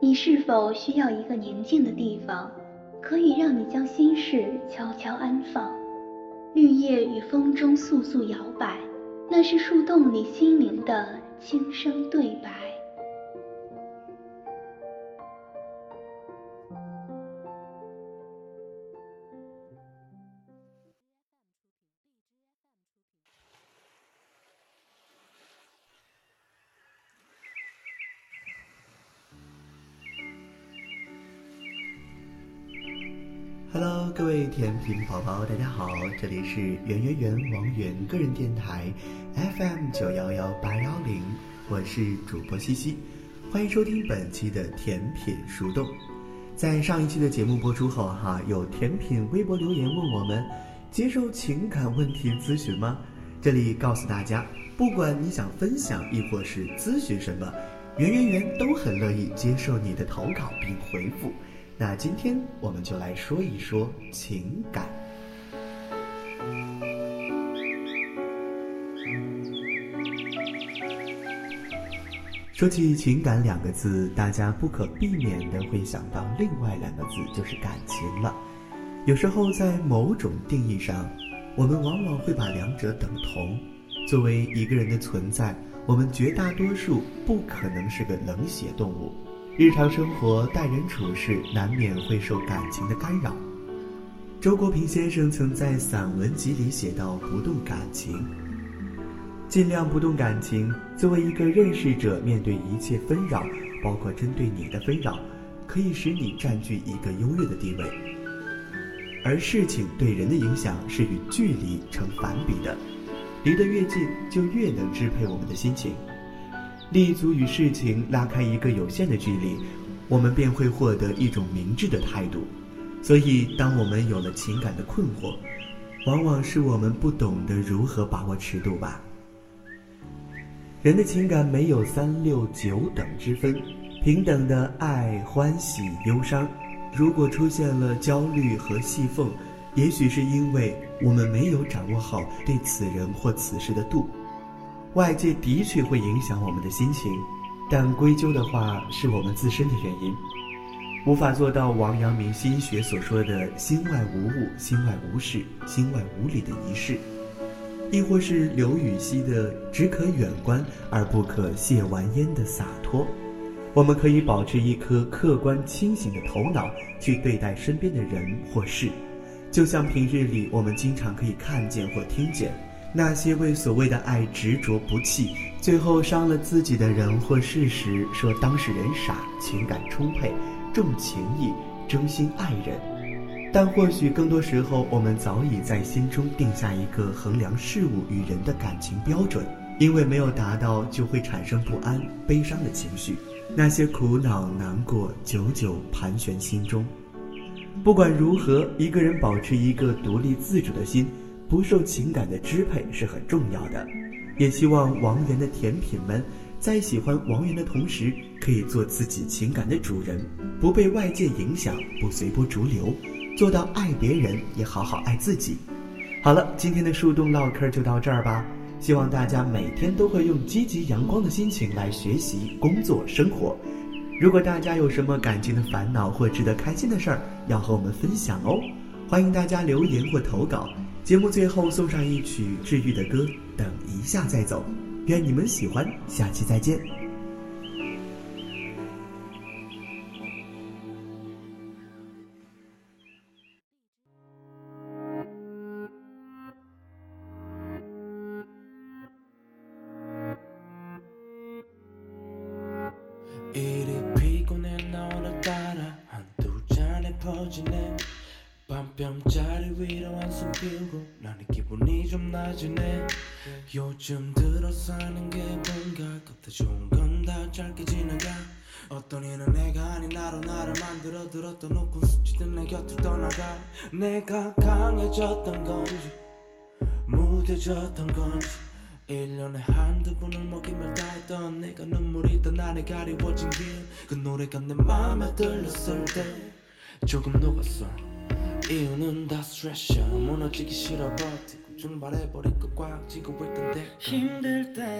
你是否需要一个宁静的地方，可以让你将心事悄悄安放？绿叶与风中簌簌摇摆，那是树洞里心灵的轻声对白。Hello，各位甜品宝宝，大家好，这里是圆圆圆王源个人电台 FM 九幺幺八幺零，我是主播西西，欢迎收听本期的甜品树洞。在上一期的节目播出后，哈，有甜品微博留言问我们，接受情感问题咨询吗？这里告诉大家，不管你想分享亦或是咨询什么，圆圆圆都很乐意接受你的投稿并回复。那今天我们就来说一说情感。说起情感两个字，大家不可避免的会想到另外两个字，就是感情了。有时候在某种定义上，我们往往会把两者等同。作为一个人的存在，我们绝大多数不可能是个冷血动物。日常生活待人处事难免会受感情的干扰。周国平先生曾在散文集里写到：“不动感情，尽量不动感情。作为一个认识者，面对一切纷扰，包括针对你的纷扰，可以使你占据一个优越的地位。而事情对人的影响是与距离成反比的，离得越近，就越能支配我们的心情。”立足与事情拉开一个有限的距离，我们便会获得一种明智的态度。所以，当我们有了情感的困惑，往往是我们不懂得如何把握尺度吧。人的情感没有三六九等之分，平等的爱、欢喜、忧伤。如果出现了焦虑和细缝，也许是因为我们没有掌握好对此人或此事的度。外界的确会影响我们的心情，但归咎的话是我们自身的原因，无法做到王阳明心学所说的“心外无物，心外无事，心外无理”的仪式，亦或是刘禹锡的“只可远观而不可亵玩焉”的洒脱。我们可以保持一颗客观清醒的头脑去对待身边的人或事，就像平日里我们经常可以看见或听见。那些为所谓的爱执着不弃，最后伤了自己的人或事时，说当事人傻，情感充沛，重情义，真心爱人。但或许更多时候，我们早已在心中定下一个衡量事物与人的感情标准，因为没有达到，就会产生不安、悲伤的情绪。那些苦恼、难过，久久盘旋心中。不管如何，一个人保持一个独立自主的心。不受情感的支配是很重要的，也希望王源的甜品们在喜欢王源的同时，可以做自己情感的主人，不被外界影响，不随波逐流，做到爱别人也好好爱自己。好了，今天的树洞唠嗑就到这儿吧，希望大家每天都会用积极阳光的心情来学习、工作、生活。如果大家有什么感情的烦恼或值得开心的事儿，要和我们分享哦，欢迎大家留言或投稿。节目最后送上一曲治愈的歌，等一下再走。愿你们喜欢，下期再见。 피우고 나는 기분이 좀 나지네. 요즘 들어 사는 게 뭔가 겁다 좋은 건 다 짧게 지나가. 어떤 이는 내가 아닌 나로 나를 만들어 들었던 높은 수치든 내 곁을 떠나가. 내가 강해졌던 건지 무뎌졌던 건지 1년에 한두 번을 먹이며 다 했던 내가 눈물이 던 안에 가리워진 길 그 노래가 내 맘에 들렸을 때 조금 녹았어 이유는 다 스트레스 무너지기 싫어 버티고 출발해버린 것꽉 쥐고 왜 근데. 힘들 때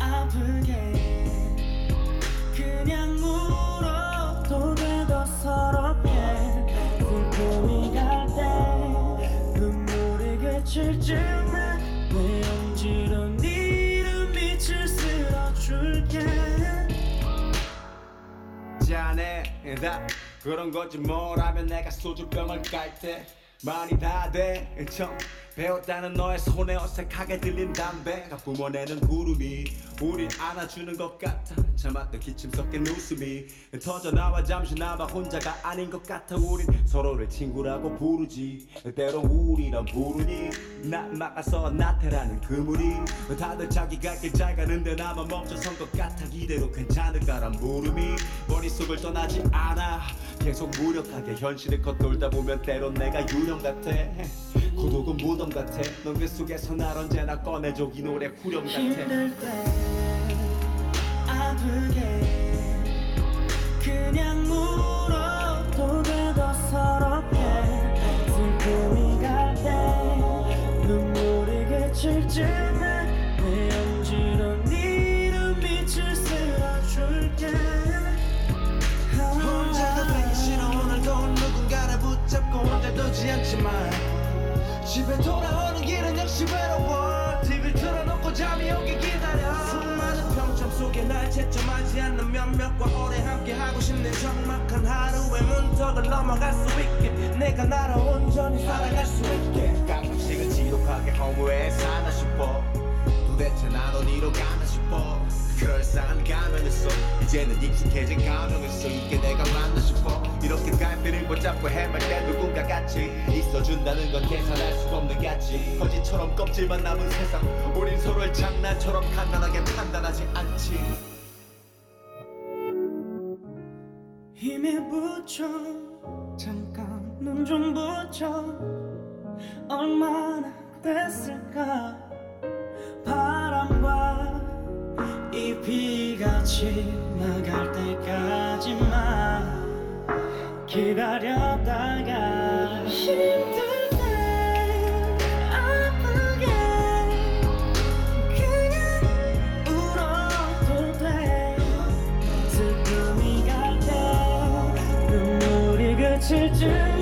아프게 그냥 울어도 돼도 서럽게 슬픔이 갈 때 눈물이 그칠 쯤에 내 엄지로 니를 미칠 쓸어줄게. 안해. 다 그런 거지 뭐라면 내가 소주병을 깔 때 많이 다돼. 처음 배웠다는 너의 손에 어색하게 들린 담배가 뿜어내는 구름이 우릴 안아주는 것 같아 참았던 기침 섞인 웃음이 터져나와 잠시나마 혼자가 아닌 것 같아 우린 서로를 친구라고 부르지. 때론 우리란 부르니 나 막아서 나태라는 그물이 다들 자기 갈길잘 가는데 나만 멈춰선 것 같아 이대로 괜찮을까란 물음이 머릿속을 떠나지 않아. 계속 무력하게 현실을 겉돌다 보면 때론 내가 유령 같아. 고독은 무덤 같아. 넌그 속에서 날 언제나 꺼내줘. 이 노래 후렴 같아 1년쯤만 집에 돌아오는 길은 역시 외로워. TV를 틀어놓고 잠이 오길 기다려. 수많은 평점 속에 날 채점하지 않는 몇몇과 오래 함께하고 싶네. 적막한 하루의 문턱을 넘어갈 수 있게. 내가 나라 온전히 살아갈 수 있게. 가끔씩은 지독하게 허무해 사나 싶어. 도대체 나도 니로 가나? 가면을 써 이제는 익숙해진 가면을 써 이게 내가 맞나 싶어. 이렇게 갈피를 붙잡고 헤맬 때 누군가 같이 있어준다는 건 계산할 수 없는 가치. 거짓처럼 껍질만 남은 세상. 우린 서로를 장난처럼 간단하게 판단하지 않지. 힘에 붙여. 잠깐 눈 좀 붙여. 얼마나 됐을까? 바람과 이 비가 지나갈 때까지만 기다렸다가 힘들 때 아프게 그냥 울어도 돼 슬픔이 갈때 눈물이 그칠 즈음에